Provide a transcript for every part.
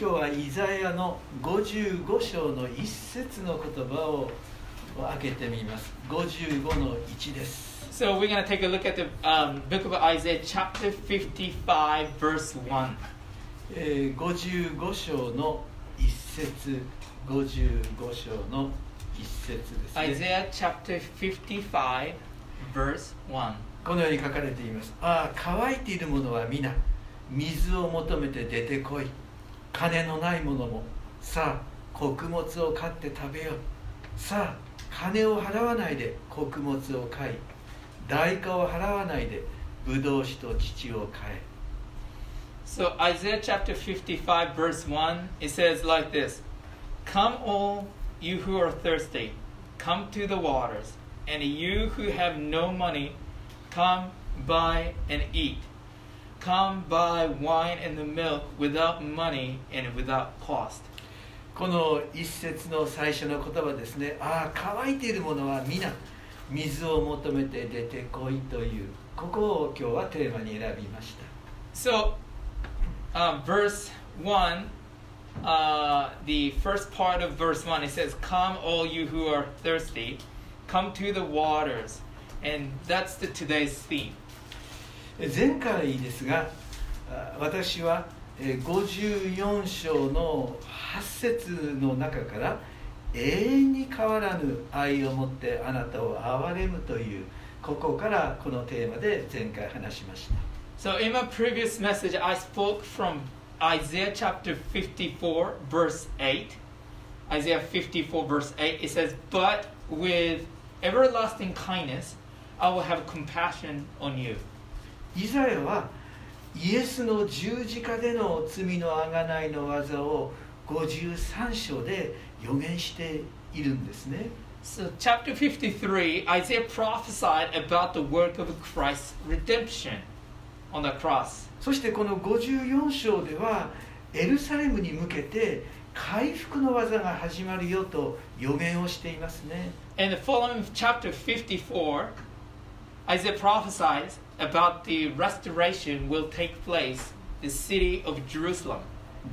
今日はイザヤの55章の一節の言葉を開けてみます55の1です So we're going to take a look at the um, book of Isaiah, chapter 55, verse 1. えー55章の一節55章の一節ですね Isaiah chapter 55, verse 1. このように書かれていますああ乾いている者は皆水を求めて出てこい金のない者もさあ穀物を買って食べようさあ金を払わないで穀物を買い代価を払わないでブドウ酒と乳を買え So Isaiah chapter 55, verse 1, it says like this Come, all you who are thirsty, come to the waters, and you who have no money, come buy and eat. Come buy wine and the milk without money and without cost. この一節の最初の言葉ですねああ乾いている者は皆水を求めて出てこいというここを今日はテーマに選びました So, uh, verse 1, uh, the first part of verse 1, it says, Come, all you who are thirsty, come to the waters. And that's the today's theme. 前回ですが私はえー54章の8節の中から永遠に変わらぬ愛を持ってあなたを憐れむというここからこのテーマで前回話しました So, in my previous message, I spoke from Isaiah chapter 54, verse 8. Isaiah 54, verse 8, it says, But with everlasting kindness, I will have compassion on you. イザヤはイエスの十字架での罪のあがないの技を53章で予言しているんですね So, chapter 53, Isaiah prophesied about the work of Christ's redemption on the cross. そしてこの54章ではエルサレムに向けて回復の技が始まるよと予言をしていますね And the following chapter 54, Isaiah prophesies about the restoration will take place the city of Jerusalem.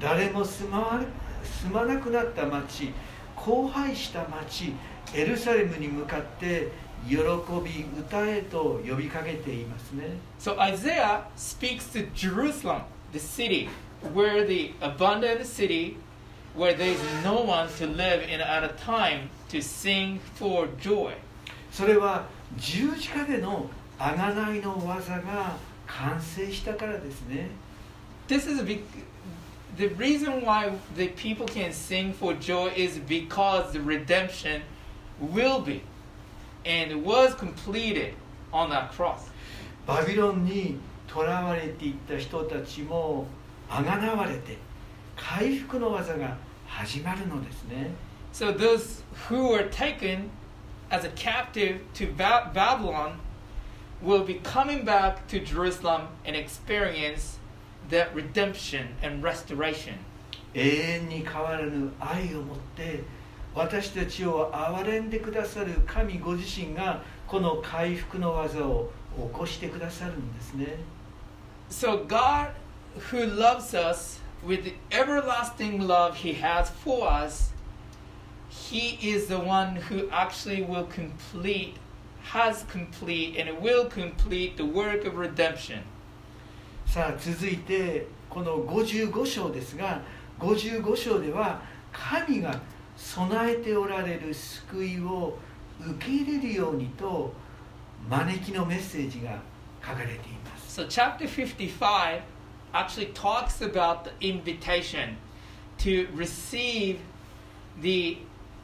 誰も住まわ住まなくなった町荒廃した町エルサレムに向かって喜び歌えと呼びかけていますね So Isaiah speaks to Jerusalem, the city, where the abundant city, where there is no one to live in at a time to sing for joy. それは十字架での 贖いの技が完成したからですね This is a big, the reason why the people can sing for joy is because the redemption will be and was completed on that cross. バビロンに囚われていった人たちもあがなわれて回復の技が始まるのですね So those who were taken as a captive to ba- Babylon will be coming back to Jerusalem and experience that redemption and restoration. 永遠に変わらぬ愛を持って私たちを憐れんでくださる神ご自身がこの回復の技を起こしてくださるんですね So God, who loves us with the everlasting love He has for us, He is the one who actually will complete, has complete, and will complete the work of redemption. さあ続いてこの55章ですが55章では神が備えておられる救いを受け入れるようにと招きのメッセージが書かれています So, chapter 55 actually talks about the invitation to receive the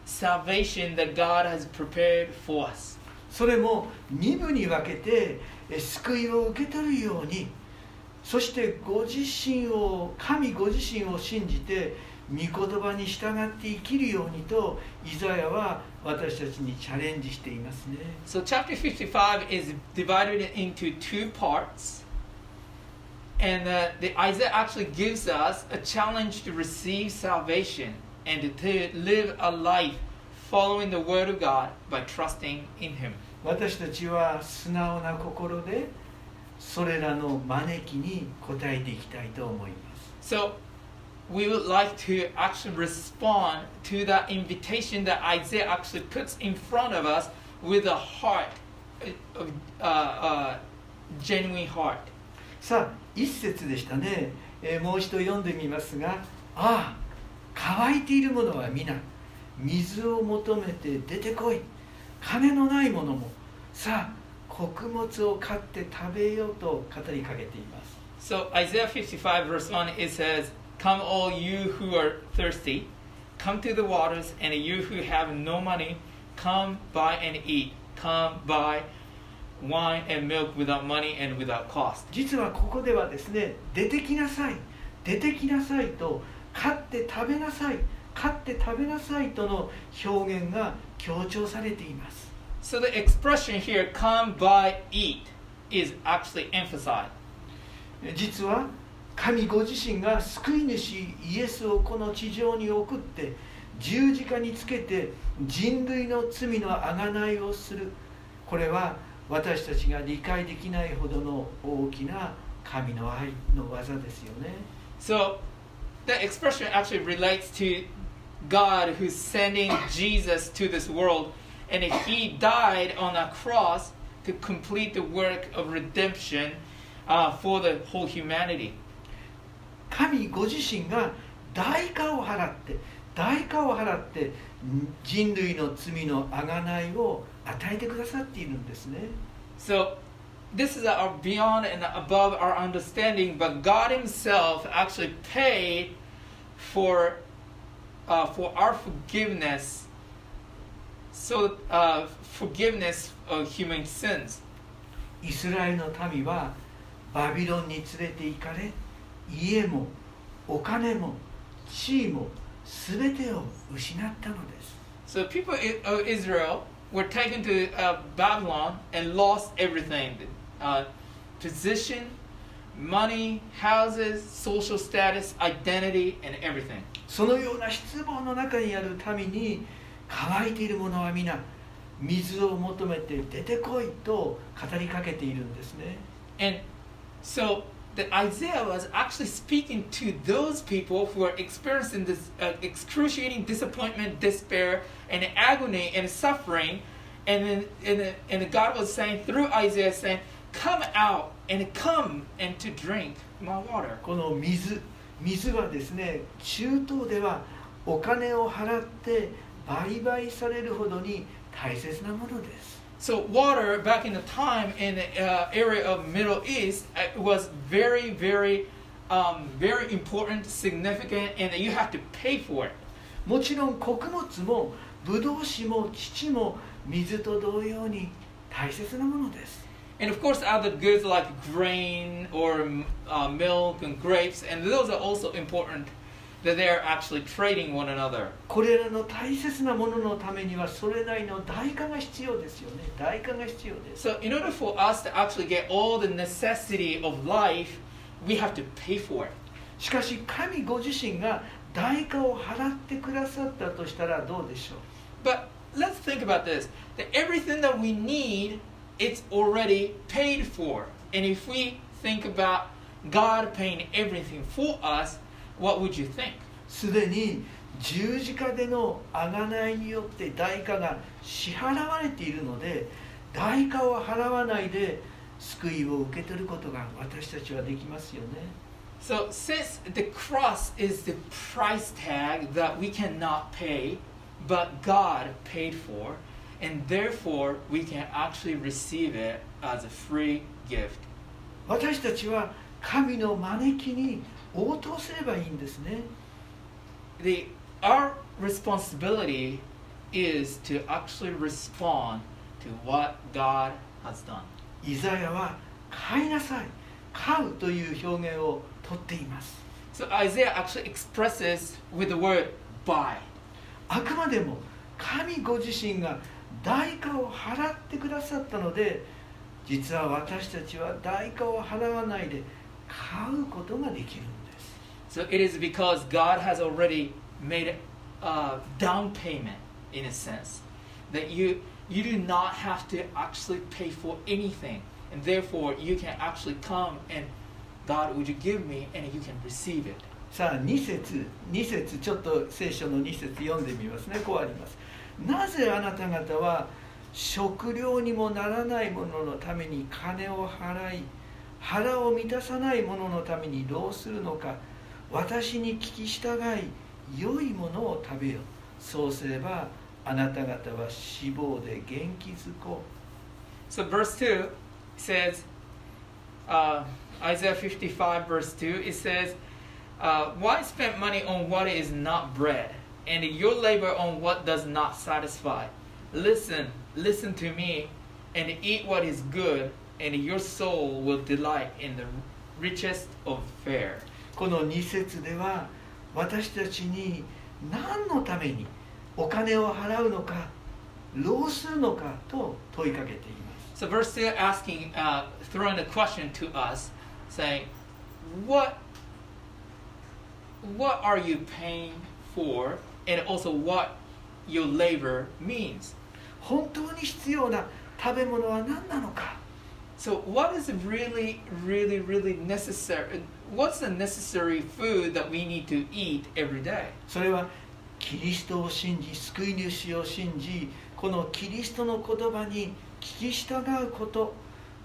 salvation that God has prepared for us. それも2部に分けてえ救いを受け取るようにそしてご自身を神ご自身を信じて御言葉に従って生きるようにとイザヤは私たちにチャレンジしていますね So, chapter 55 is divided into two parts. And uh, the Isaiah actually gives us a challenge to receive salvation and to live a life following the Word of God by trusting in Him. 私たちは素直な心でそれらの招きに応えていきたいと思います So, we would like to actually respond to that invitation that Isaiah actually puts in front of us with a heart, of uh, uh, genuine heart. さあ一節でしたね、えーもう一度読んでみますが「ああ乾いているものは皆水を求めて出てこい金のない者もさあ穀物を買って食べよう」と語りかけています So Isaiah 55 verse 1 it says, Come all you who are thirsty, come to the waters, and you who have no money, come buy and eat. Come buy wine and milk without money and without cost. 実はここではですね出てきなさい出てきなさいと買って食べなさい買って食べなさいとの表現が強調されています。So the expression here, come buy, eat, is actually emphasized. 実は神ご自身が救い主イエスをこの地上に送って十字架につけて人類の罪の贖いをする。これは私たちが理解できないほどの大きな神の愛の技ですよね。So the expression actually relates to God who's sending Jesus to this world, and he died on a cross to complete the work of redemption uh, for the whole humanity. 神ご自身が代価を払って代価を払って人類の罪の贖いを与えてくださっているんですね So this is our beyond and above our understanding, but God Himself actually paid for uh, for our forgiveness. So uh, forgiveness of human sins. イスラエルの民はバビロンに連れて行かれ家もお金も地位も全てを失ったのです So people i- of Israel were taken to uh, Babylon and lost everything: uh, position, money, houses, social status, identity, and everything. そのような失望の中にある民に乾いている者は皆水を求めて出てこいと語りかけているんですね And so the Isaiah was actually speaking to those people who are experiencing this uh, excruciating disappointment, despair, and agony and suffering. And then and, and God was saying through Isaiah, saying, "Come out and come and to drink my water." この水水はですね中東ではお金を払って売買されるほどに大切なものです So water back in the time in the uh, area of Middle East uh, was very, very, um, very important, significant, and you have to pay for it. もちろん穀物もブドウ酒も乳も水と同様に大切なものです And of course, other goods like grain or uh, milk and grapes, and those are also important. That they are actually trading one another. これらの大切なもののためにはそれなりの代価が必要ですよね代価が必要です So, in order for us to actually get all the necessity of life, we have to pay for it. しかし神ご自身が代価を払ってくださったとしたらどうでしょう But let's think about this: that everything that we need, it's already paid for. And if we think about God paying everything for us, what would you think? すでに十字架での贖いによって代価が支払われているので代価を払わないで救いを受け取ることが私たちはできますよね So, since the cross is the price tag that we cannot pay, but God paid for, and therefore we can actually receive it as a free gift. 私たちは神の招きに応答すればいいんですね The, our responsibility is to actually respond to what God has done. イザヤは買いなさい買うという表現をとっています So, Isaiah actually expresses with the word buy. あくまでも神ご自身が 代価を払ってくださったので実は私たちは代価を払わないで買うことができるんです So, it is because God has already made a down payment, in a sense, that you, you do not have to actually pay for anything. And therefore, you can actually come and God, would you give me? And you can receive it. さあ2節2節ちょっと聖書の2節読んでみますねこうありますなぜあなた方は食料にもならないもののために金を払い腹を満たさないもののためにどうするのか私に聞き従い良いものを食べよそうすればあなた方は脂肪で元気づこう。So verse 2 says, uh, Isaiah 55 verse 2, it says, uh, Why spend money on what is not bread, and your labor on what does not satisfy? Listen, listen to me, and eat what is good, and your soul will delight in the richest of fare. この2節では私たちに何のためにお金を払うのかどうするのかと問いかけています So verse 2 asking, uh, throwing a question to us, saying, What what are you paying for And also what your labor means? 本当に必要な食べ物は何なのか So what is really, really, really necessary? What's the necessary food that we need to eat every day? それはキリストを信じ救い主を信じこのキリストの言葉に聞き従うこと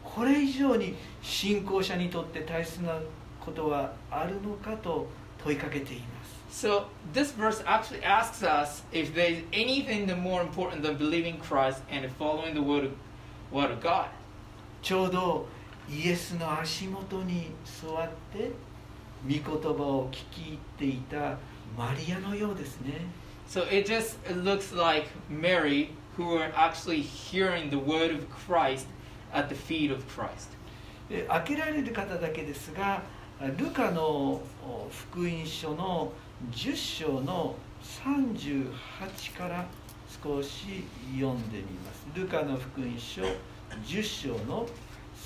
これ以上に信仰者にとって大切なことはあるのかと問いかけています So this verse actually asks us if there's anything that more important than believing Christ and following the word of, word of God. ちょうどイエスの足元に座って御言葉を聞き入っていたマリアのようですね So it just it looks like Mary who are actually hearing the word of Christ at the feet of Christ. で開けられる方だけですがルカのお福音書の 10章の38から少し読んでみますルカの福音書10章の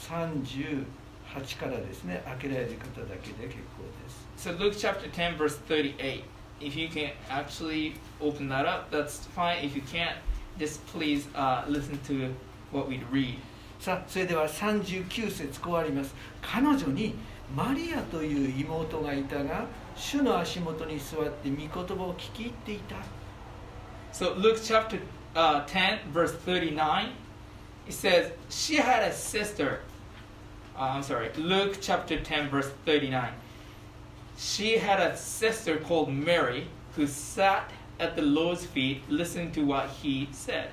38からですね開けられる方だけで結構です So Luke chapter 10 verse 38. If you can actually open that up, that's fine. If you can't, just please uh, listen to what we read. さあそれでは39節こうあります彼女にマリアという妹がいたが主の足元に座って御言葉を聞き入っていた So Luke chapter uh, 10 verse 39, it says, she had a sister. Uh, I'm sorry, Luke chapter 10 verse 39. She had a sister called Mary who sat at the Lord's feet listening to what he said.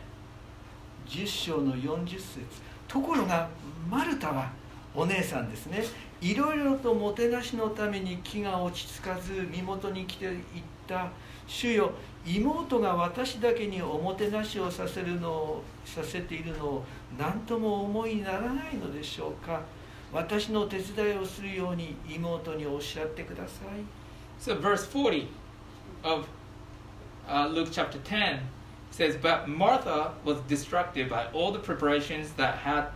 10章の40節ところがマルタはお姉さんですねいろいろともてなしのために気が落ち着かず身元に来ていった主よ妹が私だけにおもてなしをさせるのをさせているのを何とも思いにならないのでしょうか私の手伝いをするように妹におっしゃってください So verse 40 of uh, Luke chapter 10 says, But Martha was distracted by all the preparations that had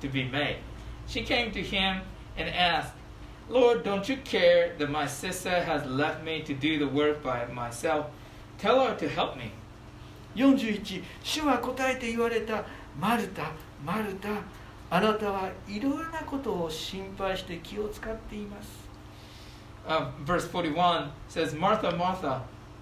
to be made. She came to him and asked, Lord, don't you care that my sister has left me to do the work by myself? Tell her to help me. 41主は答えて言われたマルタマルタあなたはいろいろなことを心配して気を使っています Uh, verse 41 says, Martha, Martha,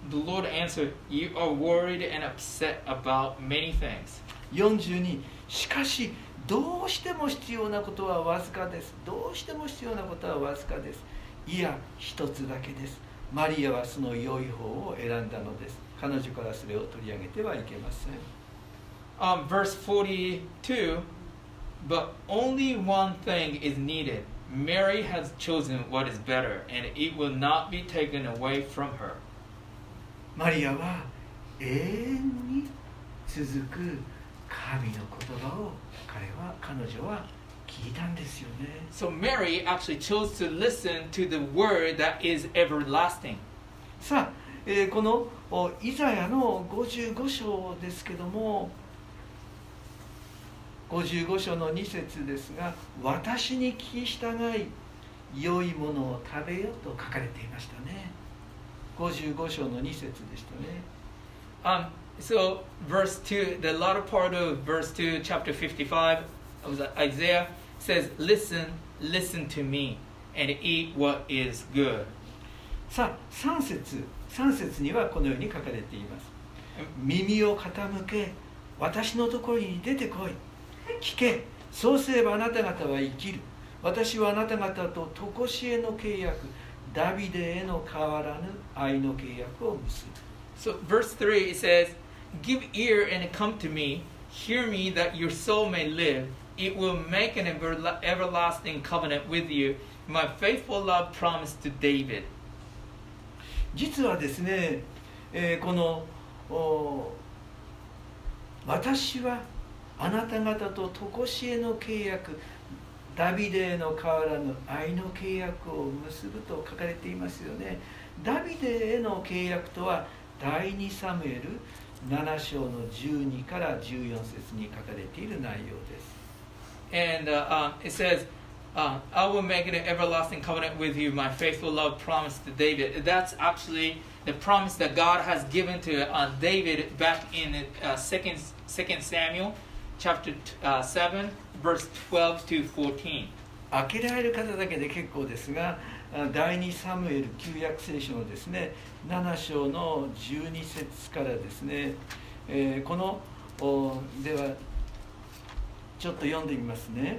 the Lord answered, You are worried and upset about many things. 42しかし どうしても必要なことはわずかですどうしても必要なことはわずかですいや一つだけですマリアはその良い方を選んだのです彼女からそれを取り上げてはいけません Um, verse 42 But only one thing is needed. Mary has chosen what is better, and it will not be taken away from her. マリアは永遠に続く神の言葉を彼は彼女は聞いたんですよね。So Mary actually chose to listen to the word that is everlasting. さあ、えーこのおイザヤの55章ですけども55章の2節ですが「私に聞き従い良いものを食べよ」と書かれていましたね。55章の2節でしたね。Um, so verse 2, the latter part of verse 2, chapter 55 of Isaiah says, Listen, listen to me, and eat what is good. さあ3節3節にはこのように書かれています耳を傾け私のところに出てこい聞けそうすればあなた方は生きる私はあなた方と常しえの契約ダビデへの変わらぬ愛の契約を結ぶ So, verse 3 it says, Give ear and come to me, hear me that your soul may live. It will make an ever- everlasting covenant with you, my faithful love promised to David. 実はですね、えーこの私はあなた方と常しえの契約ダビデへの変わらぬ愛の契約を結ぶと書かれていますよねダビデへの契約とは第2サムエル7章の12から14節に書かれている内容です And uh, um, it says, uh, I will make an everlasting covenant with you, my faithful love promised to David. That's actually the promise that God has given to uh, David back in uh, 2nd, 2nd Samuel chapter uh, 7, verse 12 to 14. 開けられる方だけで結構ですがあ 第2サムエル旧約聖書のですね7章の12節からですね、えーこのではちょっと読んでみますね。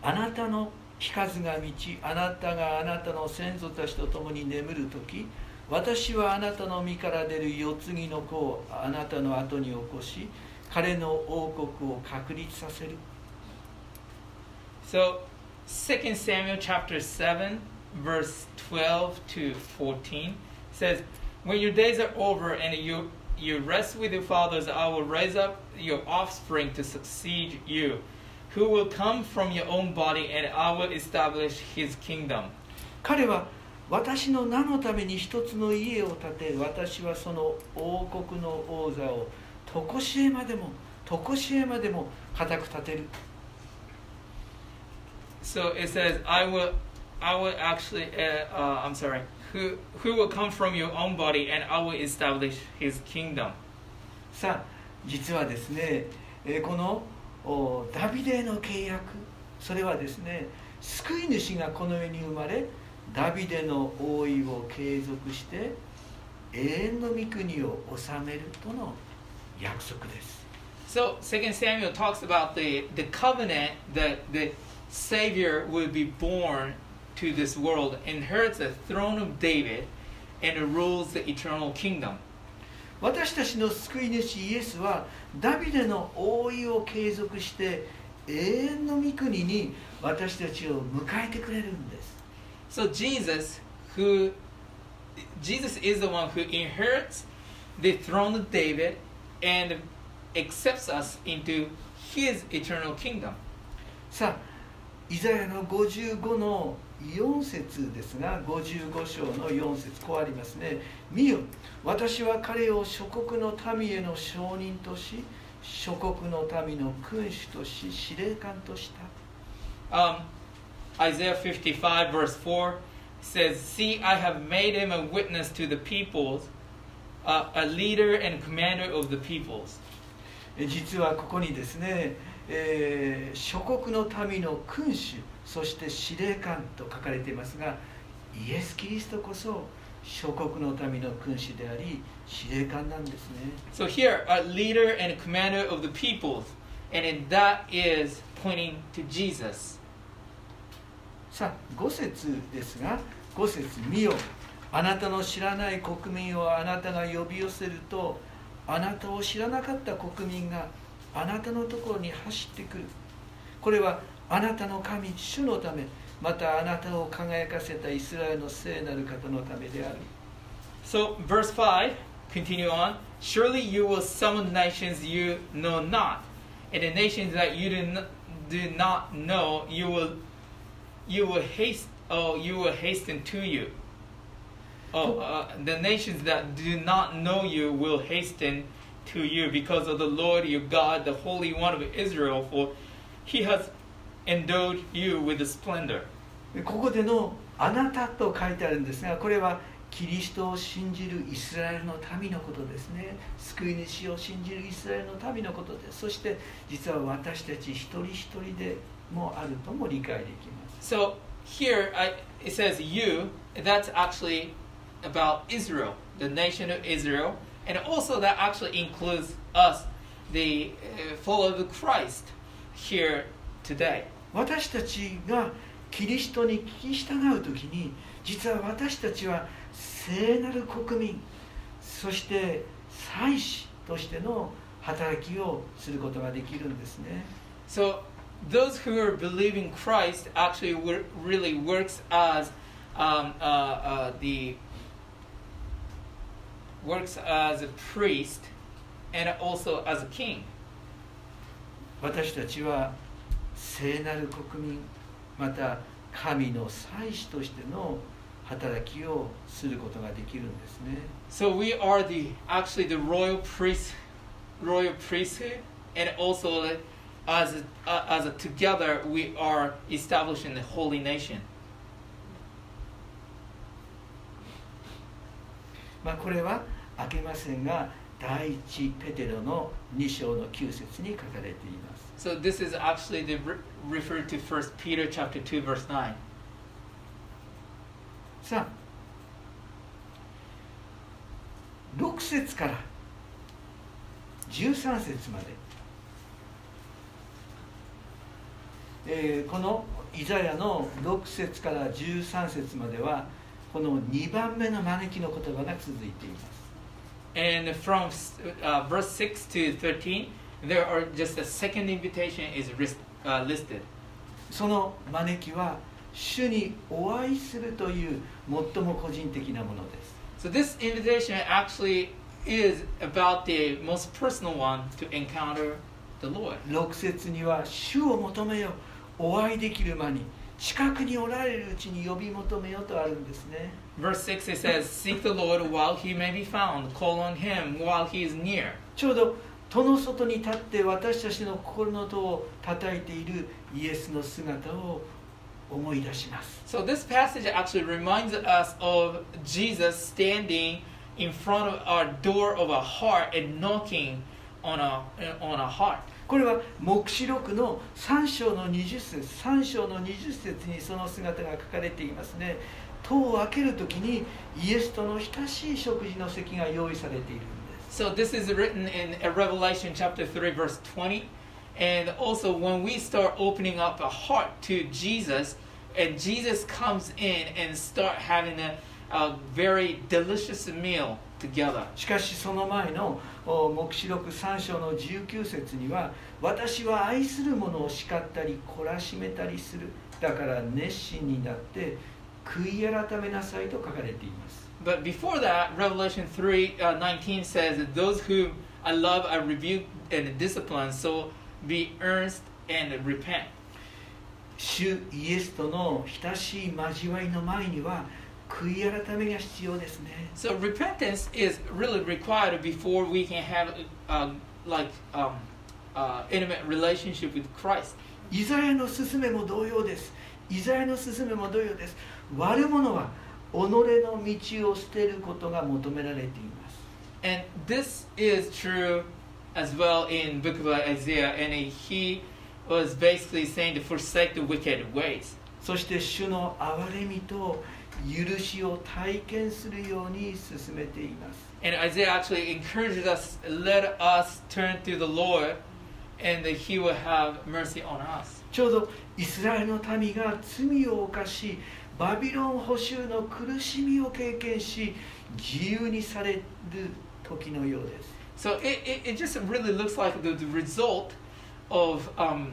あなたの日数が満ちあなたがあなたの先祖たちと共に眠る時私はあなたの身から出る世継ぎの子をあなたの後に起こし彼の王国を確立させる。So, 2 Samuel chapter 7, verse 12 to 14 says, When your days are over and you, you rest with your fathers, I will raise up your offspring to succeed you, who will come from your own body, and I will establish his kingdom. 彼は私の名のために一つの家を建て私はその王国の王座を常しえまでも常しえまでも固く立てる So it says, I will, I will actually, uh, uh, I'm sorry, who, who will come from your own body, and I will establish his kingdom. さあ実はですね、えーこのおダビデの契約それはですね救い主がこの世に生まれダビデの王位を継続して永遠の御国を治めるとの約束です So Second Samuel talks about the, the covenant that the Savior will be born to this world, inherits the throne of David, and rules the eternal kingdom. 私たちの救い主イエスはダビデの王位を継続して永遠の御国に私たちを迎えてくれるんです So Jesus, who Jesus is the one who inherits the throne of David and accepts us into his eternal kingdom. さあイザヤの55の4節ですが55章の4節こうありますね「見よ私は彼を諸国の民への証人とし諸国の民の君主とし司令官とした」Um, Isaiah 55, verse 4 says, See, I have made him a witness to the peoples, uh, a leader and commander of the peoples. え実はここにですね、えー諸国の民の君主そして司令官と書かれていますがイエス・キリストこそ諸国の民の君主であり司令官なんですね。So here, a leader and commander of the peoples, and in that is pointing to Jesus. さあ5節ですが5節見よ。あなたの知らない国民をあなたが呼び寄せるとあなたを知らなかった国民があなたのところに走ってくる。これは あなたの神主のためまたあなたを輝かせたイスラエルの聖なる方のためである So, verse 5, continue on. Surely you will summon nations you know not, and the nations that you do not, do not know, you will, you will haste, oh, you will hasten to you. Oh, uh, the nations that do not know you will hasten to you because of the Lord your God, the Holy One of Israel, for He has endowed you with splendor. でここでの「あなた」と書いてあるんですがこれはキリストを信じるイスラエルの民のことですね救い主を信じるイスラエルの民のことですそして実は私たち一人一人でもあるとも理解できます So here I, it says you. That's actually about Israel, the nation of Israel, and also that actually includes us, the uh, follower of Christ, here today. 私たちがキリストに聞き従う時に実は私たちは聖なる国民そして祭司としての働きをすることができるんですね So those who are believing Christ actually wor- really works as um, uh, uh, the works as a priest and also as a king. 私たちは聖なる国民また神の祭司としての働きをすることができるんですね So we are the actually the royal priest, royal priesthood, and also as a, uh, as a, together we are establishing the holy nation. まあこれは開けませんが第一ペテロの2章の9節に書かれています。さあ6節から13節まで、えー、このイザヤの6節から13節まではこの2番目の招きの言葉が続いています。And from uh, verse 6 to 13, there are just a second invitation is ris- uh, listed. その招きは主にお会いするという最も個人的なものです So this invitation actually is about the most personal one to encounter the Lord. 6節には主を求めよお会いできる間に近くにおられるうちに呼び求めよとあるんですね Verse 6 it says, Seek the Lord while he may be found, call on him while he is near. ちょうど戸の外に立って私たちの心の戸を叩いているイエスの姿を思い出します So this passage actually reminds us of Jesus standing in front of our door of our heart and knocking on a on our heart. これは黙示録の3章の20節3章の20節にその姿が書かれていますね戸を開ける時にイエスとの親しい食事の席が用意されているんです So this is written in Revelation chapter 3 verse 20 and also when we start opening up our heart to Jesus and Jesus comes in and start having a, a very delicious meal together. しかしその前のお黙示録3章の19節には私は愛する者を叱ったり懲らしめたりするだから熱心になって悔い改めなさいと書かれています But before that, Revelation 3 uh, 19 says that those whom I love, I rebuke and discipline, so be earnest and repent. 主イエスとの親しい交わりの前には悔い改めが必要ですね So repentance is really required before we can have uh, like um, uh, intimate relationship with Christ. イザヤの勧めも同様ですイザヤの勧めも同様です 悪者は己の道を捨てることが求められています And this is true as well in book of Isaiah. And he was basically saying to forsake the wicked ways. そして主の憐れみと許しを体験するように進めています And Isaiah actually encourages us, let us turn to the Lord and that he will have mercy on us. ちょうどイスラエルの民が罪を犯しバビロン捕囚の苦しみを経験し自由にされる時のようです So it, it, it just really looks like the, the result of um,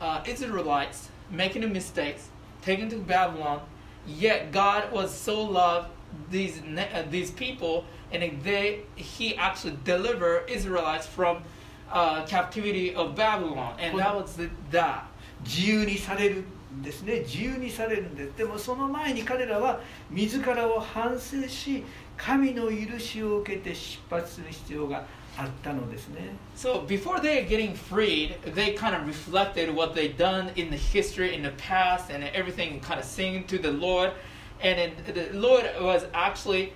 uh, Israelites making the mistakes, taken to Babylon, yet God was so loved these, na- uh, these people and they, he actually delivered Israelites from uh, captivity of Babylon. And that was the, that. 自由にされるん ですね自由にされるんですでもその前に彼らは自らを反省し神の許しを受けて出発する必要があったのですね So before they are getting freed, they kind of reflected what they'd done in the history, in the past, and everything, kind of singing to the Lord. And it, the Lord was actually,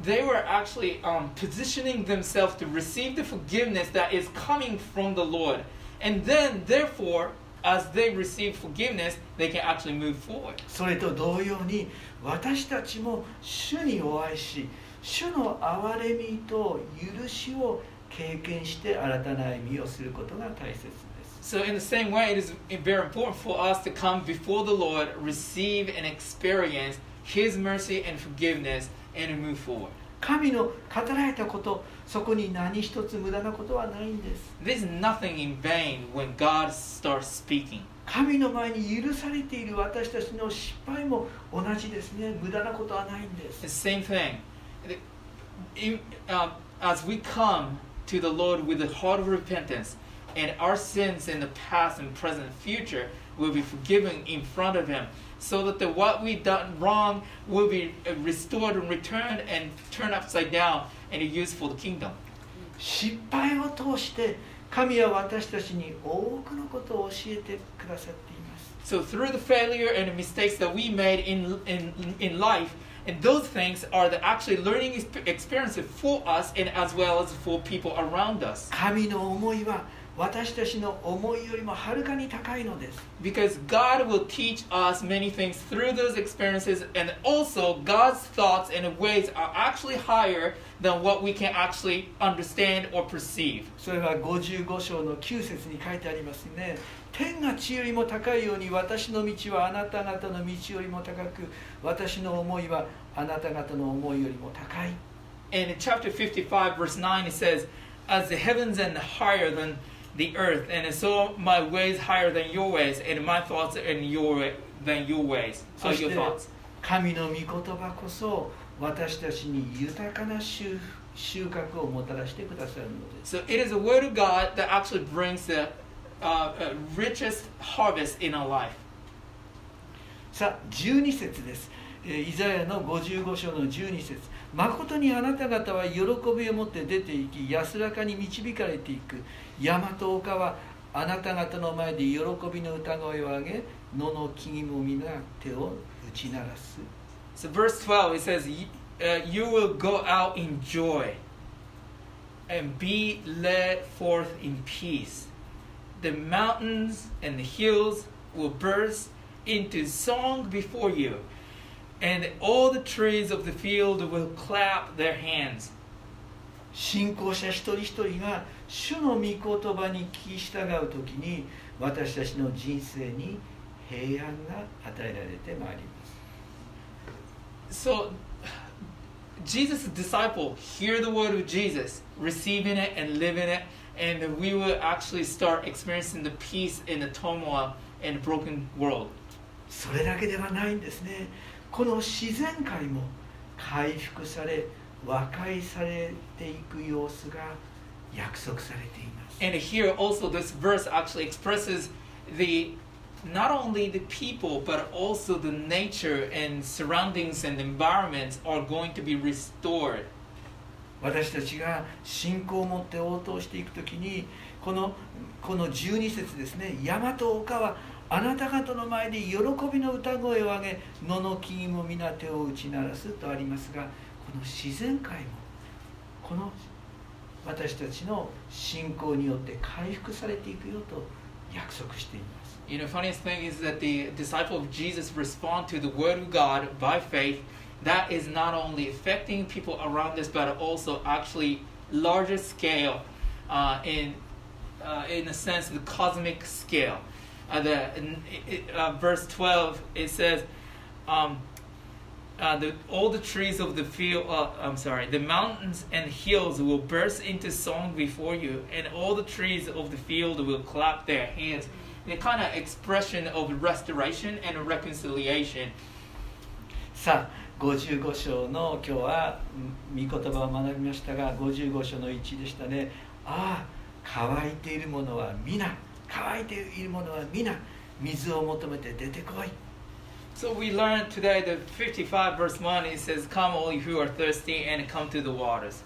they were actually um, positioning themselves to receive the forgiveness that is coming from the Lord. And then, therefore, as they receive forgiveness, they can actually move forward. それと同様に私たちも主にお会いし主の憐れみと許しを経験して新たな歩みをすることが大切です So, in the same way, it is very important for us to come before the Lord, receive and experience His mercy and forgiveness, and to move forward. 神の語られたことそこに何一つ無駄なことはないんです There's nothing in vain when God starts speaking. 神の前に許されている私たちの失敗も同じですね無駄なことはないんで The す same thing. In- uh, as we come to the Lord with a heart of repentance, and our sins in the past and present and future will be forgiven in front of Him, so that the, what we've done wrong will be uh, restored and returned and turned upside down and used for the kingdom. 失敗を通して神は私たちに多くのことを教えてくださっています So through the failure and the mistakes that we made in in in life, and those things are the actually learning exp- experiences for us and as well as for people around us. 神の思いは 私たちの思いよりもはるかに高いのです Because God will teach us many things through those experiences, and also God's thoughts and ways are actually higher than what we can actually understand or perceive. それは55章の9節に書いてありますね天が地よりも高いように私の道はあなた方の道よりも高く私の思いはあなた方の思いよりも高い And in chapter 55, verse 9, it says, As the heavens and higher than the earth, and so my ways higher than your ways, and my thoughts and your than your ways, so your て thoughts. 神の御言葉こそ私たちに豊かな収収穫をもたらしてくださるのです So it is the word of God that actually brings the uh, uh, richest harvest in our life. さあ12節です、えーイザヤの55章の12節誠にあなた方は喜びを持って出て行き安らかに導かれていく山と丘はあなた方の前で喜びの歌声を上げ野の木々も皆手を打ち鳴らす So verse 12 it says, "Y- uh, "You will go out in joy and be led forth in peace. The mountains and the hills will burst into song before you, and all the trees of the field will clap their hands." 信仰者一人一人が主の御言葉に聞き従う時に私たちの人生に平安が与えられてまいります So, Jesus' disciple hear the word of Jesus, receiving it and living it, and we will actually start experiencing the peace in the turmoil and broken world. それだけではないんですねこの自然界も回復され和解されていく様子が約束されています And here also, this verse actually expresses the not only the people but also the nature and surroundings and environments are going to be restored. 私たちが信仰を持って応答していく時にこのこの12節ですね山と丘はあなた方の前で喜びの歌声を上げ野の木々も皆手を打ち鳴らすとありますがこの自然界もこの私たちの信仰によって回復されていくよと約束しています You know, funniest thing is that the disciple of Jesus respond to the word of God by faith. That is not only affecting people around us, but also actually larger scale, uh, in uh, in a sense, the cosmic scale. Uh, the in- it, uh, verse twelve it says, um, uh, the, all the trees of the field, uh, I'm sorry, the mountains and hills will burst into song before you, and all the trees of the field will clap their hands. The kind of expression of restoration and reconciliation. さあ55章の今日はうん御言葉を学びましたが55章の1でしたねああ乾いているものは皆乾いているものは皆水を求めて出てこい So we learned today the 55 verse 1 it says, Come all you who are thirsty and come to the waters.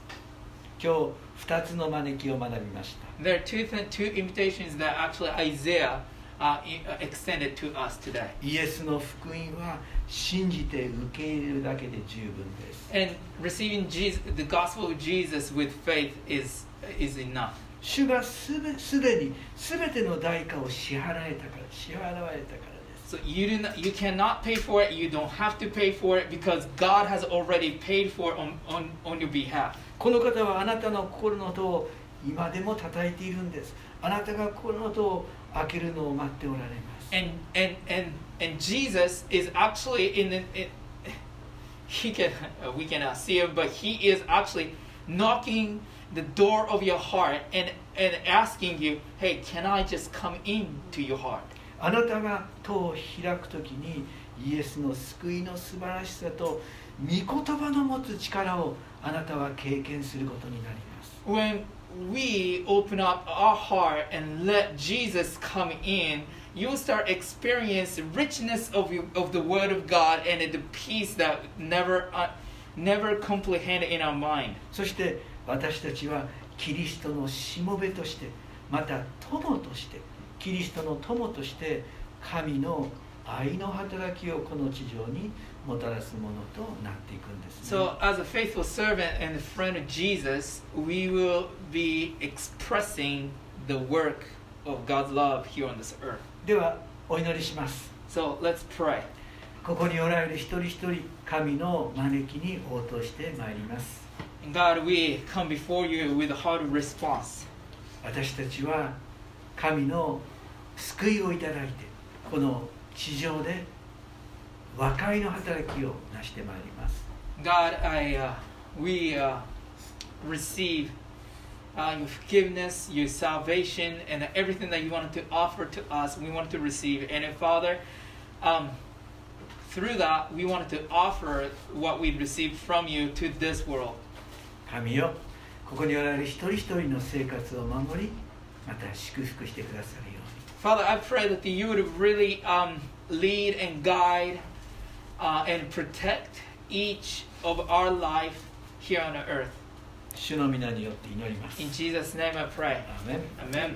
今日2つの招きを学びました There are two, th- two invitations that actually Isaiah uh, i- uh, extended to us today. イエスの福音は信じて受け入れるだけで十分です And receiving Jesus, the gospel of Jesus with faith is, is enough. 主がすべすでに全ての代価を支払えたから支払われたからです So you do not, you cannot pay for it. You don't have to pay for it because God has already paid for it on, on, on your behalf. この方はあなたの心の音を今でも叩いているんですあなたが心の音を開けるのを待っておられます And and and and Jesus is actually in the in, he can we cannot see him, but he is actually knocking the door of your heart and and asking you, hey, can I just come into your heart? あなたが戸を開くときにイエスの救いの素晴らしさと御言葉の持つ力をあなたは経験することになります When we open up our heart and let Jesus come in, you'll start experience richness of you, of the Word of God and the peace that never uh, never comprehended in our mind. そして私たちはキリストのしもべとしてまた友としてキリストの友として神の愛の働きをこの地上にもたらすものとなっていくんです、ね。So, as a faithful servant and a friend of Jesus, we will be expressing the work of God's love here on this earth. ではお祈りします。So, let's pray. ここにおられる一人一人神の招きに応答してまいります。God, we come before you with a heart of response. 私たちは神の救いをいただいてこの地上で和解の働きを成してまいります。God, I, uh, we uh, receive uh, your forgiveness, your salvation, and everything that you wanted to offer to us. We wanted to receive, and uh, Father, um, through that, we wanted to offer what we received from you to this world. 神よここにおられる一人一人の生活を守り また祝福してくださるように Father, I pray that you would really um, lead and guide uh, and protect each of our life here on the earth. 主の皆によって祈ります In Jesus' name, I pray. アーメン Amen.